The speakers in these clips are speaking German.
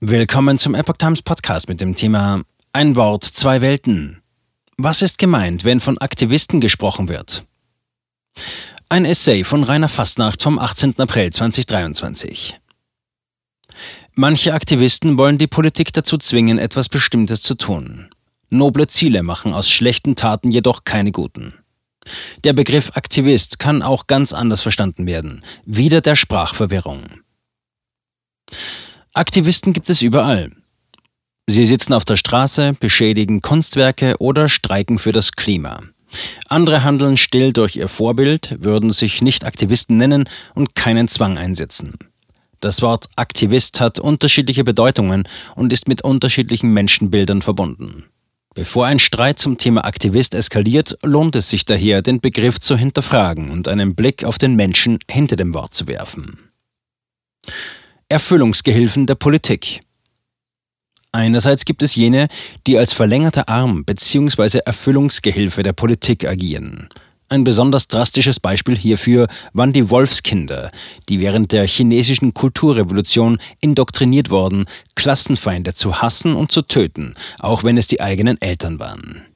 Willkommen zum Epoch Times Podcast mit dem Thema Ein Wort, zwei Welten. Was ist gemeint, wenn von Aktivisten gesprochen wird? Ein Essay von Rainer Fastnacht vom 18. April 2023. Manche Aktivisten wollen die Politik dazu zwingen, etwas Bestimmtes zu tun. Noble Ziele machen aus schlechten Taten jedoch keine guten. Der Begriff Aktivist kann auch ganz anders verstanden werden, wieder der Sprachverwirrung. Aktivisten gibt es überall. Sie sitzen auf der Straße, beschädigen Kunstwerke oder streiken für das Klima. Andere handeln still durch ihr Vorbild, würden sich nicht Aktivisten nennen und keinen Zwang einsetzen. Das Wort Aktivist hat unterschiedliche Bedeutungen und ist mit unterschiedlichen Menschenbildern verbunden. Bevor ein Streit zum Thema Aktivist eskaliert, lohnt es sich daher, den Begriff zu hinterfragen und einen Blick auf den Menschen hinter dem Wort zu werfen. Erfüllungsgehilfen der Politik. Einerseits gibt es jene, die als verlängerter Arm bzw. Erfüllungsgehilfe der Politik agieren. Ein besonders drastisches Beispiel hierfür waren die Wolfskinder, die während der chinesischen Kulturrevolution indoktriniert wurden, Klassenfeinde zu hassen und zu töten, auch wenn es die eigenen Eltern waren.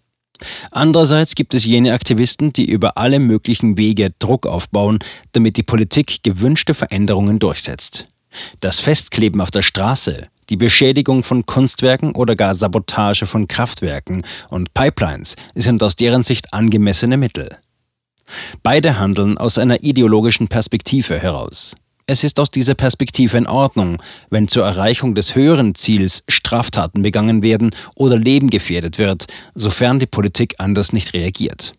Andererseits gibt es jene Aktivisten, die über alle möglichen Wege Druck aufbauen, damit die Politik gewünschte Veränderungen durchsetzt. Das Festkleben auf der Straße, die Beschädigung von Kunstwerken oder gar Sabotage von Kraftwerken und Pipelines sind aus deren Sicht angemessene Mittel. Beide handeln aus einer ideologischen Perspektive heraus. Es ist aus dieser Perspektive in Ordnung, wenn zur Erreichung des höheren Ziels Straftaten begangen werden oder Leben gefährdet wird, sofern die Politik anders nicht reagiert.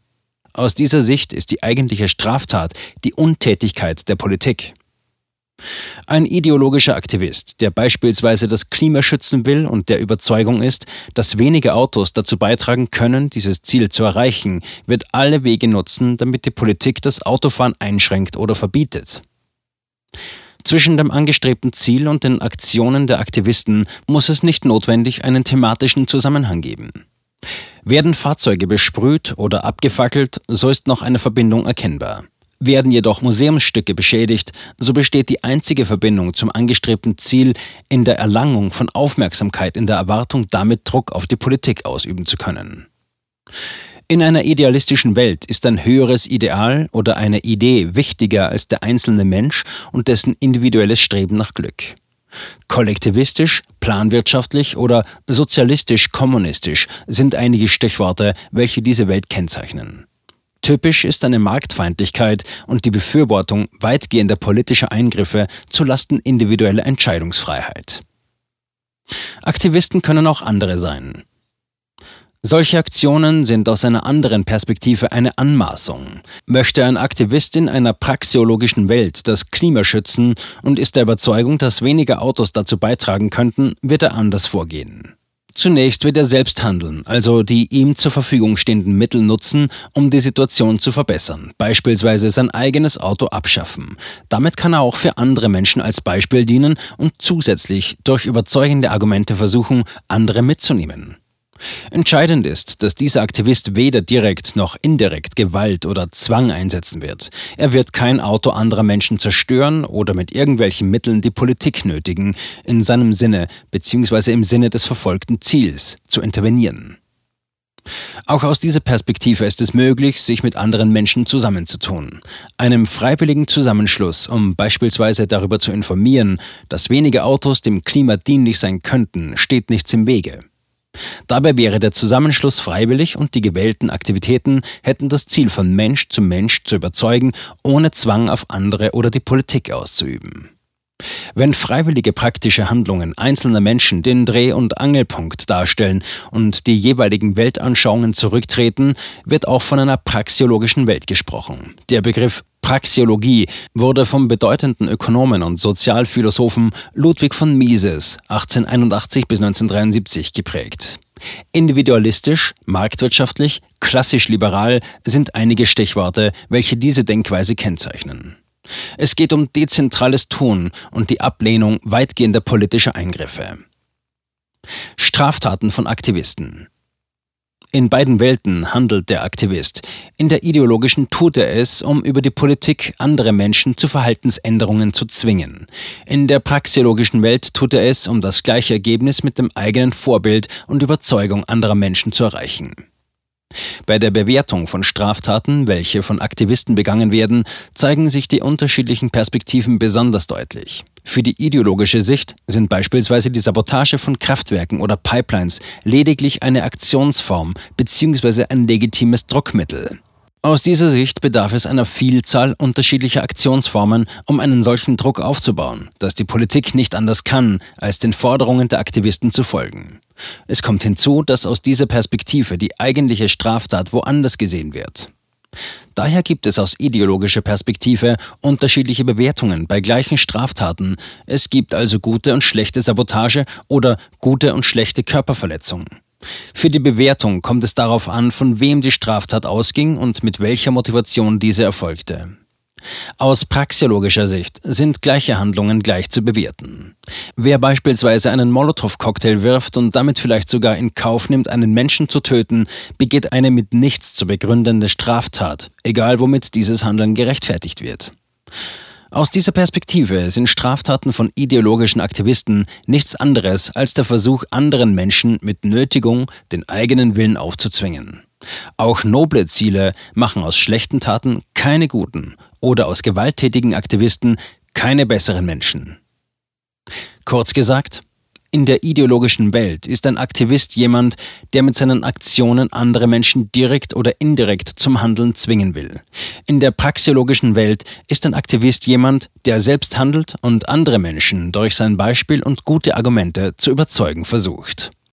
Aus dieser Sicht ist die eigentliche Straftat die Untätigkeit der Politik. Ein ideologischer Aktivist, der beispielsweise das Klima schützen will und der Überzeugung ist, dass wenige Autos dazu beitragen können, dieses Ziel zu erreichen, wird alle Wege nutzen, damit die Politik das Autofahren einschränkt oder verbietet. Zwischen dem angestrebten Ziel und den Aktionen der Aktivisten muss es nicht notwendig einen thematischen Zusammenhang geben. Werden Fahrzeuge besprüht oder abgefackelt, so ist noch eine Verbindung erkennbar. Werden jedoch Museumsstücke beschädigt, so besteht die einzige Verbindung zum angestrebten Ziel in der Erlangung von Aufmerksamkeit in der Erwartung, damit Druck auf die Politik ausüben zu können. In einer idealistischen Welt ist ein höheres Ideal oder eine Idee wichtiger als der einzelne Mensch und dessen individuelles Streben nach Glück. Kollektivistisch, planwirtschaftlich oder sozialistisch-kommunistisch sind einige Stichworte, welche diese Welt kennzeichnen. Typisch ist eine Marktfeindlichkeit und die Befürwortung weitgehender politischer Eingriffe zulasten individueller Entscheidungsfreiheit. Aktivisten können auch andere sein. Solche Aktionen sind aus einer anderen Perspektive eine Anmaßung. Möchte ein Aktivist in einer praxeologischen Welt das Klima schützen und ist der Überzeugung, dass weniger Autos dazu beitragen könnten, wird er anders vorgehen. Zunächst wird er selbst handeln, also die ihm zur Verfügung stehenden Mittel nutzen, um die Situation zu verbessern, beispielsweise sein eigenes Auto abschaffen. Damit kann er auch für andere Menschen als Beispiel dienen und zusätzlich durch überzeugende Argumente versuchen, andere mitzunehmen. Entscheidend ist, dass dieser Aktivist weder direkt noch indirekt Gewalt oder Zwang einsetzen wird. Er wird kein Auto anderer Menschen zerstören oder mit irgendwelchen Mitteln die Politik nötigen, in seinem Sinne bzw. im Sinne des verfolgten Ziels zu intervenieren. Auch aus dieser Perspektive ist es möglich, sich mit anderen Menschen zusammenzutun. Einem freiwilligen Zusammenschluss, um beispielsweise darüber zu informieren, dass wenige Autos dem Klima dienlich sein könnten, steht nichts im Wege. Dabei wäre der Zusammenschluss freiwillig und die gewählten Aktivitäten hätten das Ziel, von Mensch zu Mensch zu überzeugen, ohne Zwang auf andere oder die Politik auszuüben. Wenn freiwillige praktische Handlungen einzelner Menschen den Dreh- und Angelpunkt darstellen und die jeweiligen Weltanschauungen zurücktreten, wird auch von einer praxiologischen Welt gesprochen. Der Begriff Praxiologie wurde vom bedeutenden Ökonomen und Sozialphilosophen Ludwig von Mises 1881 bis 1973 geprägt. Individualistisch, marktwirtschaftlich, klassisch liberal sind einige Stichworte, welche diese Denkweise kennzeichnen. Es geht um dezentrales Tun und die Ablehnung weitgehender politischer Eingriffe. Straftaten von Aktivisten. In beiden Welten handelt der Aktivist. In der ideologischen tut er es, um über die Politik andere Menschen zu Verhaltensänderungen zu zwingen. In der praxiologischen Welt tut er es, um das gleiche Ergebnis mit dem eigenen Vorbild und Überzeugung anderer Menschen zu erreichen. Bei der Bewertung von Straftaten, welche von Aktivisten begangen werden, zeigen sich die unterschiedlichen Perspektiven besonders deutlich. Für die ideologische Sicht sind beispielsweise die Sabotage von Kraftwerken oder Pipelines lediglich eine Aktionsform bzw. ein legitimes Druckmittel. Aus dieser Sicht bedarf es einer Vielzahl unterschiedlicher Aktionsformen, um einen solchen Druck aufzubauen, dass die Politik nicht anders kann, als den Forderungen der Aktivisten zu folgen. Es kommt hinzu, dass aus dieser Perspektive die eigentliche Straftat woanders gesehen wird. Daher gibt es aus ideologischer Perspektive unterschiedliche Bewertungen bei gleichen Straftaten. Es gibt also gute und schlechte Sabotage oder gute und schlechte Körperverletzung. Für die Bewertung kommt es darauf an, von wem die Straftat ausging und mit welcher Motivation diese erfolgte. Aus praxiologischer Sicht sind gleiche Handlungen gleich zu bewerten. Wer beispielsweise einen Molotow-Cocktail wirft und damit vielleicht sogar in Kauf nimmt, einen Menschen zu töten, begeht eine mit nichts zu begründende Straftat, egal womit dieses Handeln gerechtfertigt wird. Aus dieser Perspektive sind Straftaten von ideologischen Aktivisten nichts anderes als der Versuch, anderen Menschen mit Nötigung den eigenen Willen aufzuzwingen. Auch noble Ziele machen aus schlechten Taten keine guten oder aus gewalttätigen Aktivisten keine besseren Menschen. Kurz gesagt, in der ideologischen Welt ist ein Aktivist jemand, der mit seinen Aktionen andere Menschen direkt oder indirekt zum Handeln zwingen will. In der praxiologischen Welt ist ein Aktivist jemand, der selbst handelt und andere Menschen durch sein Beispiel und gute Argumente zu überzeugen versucht.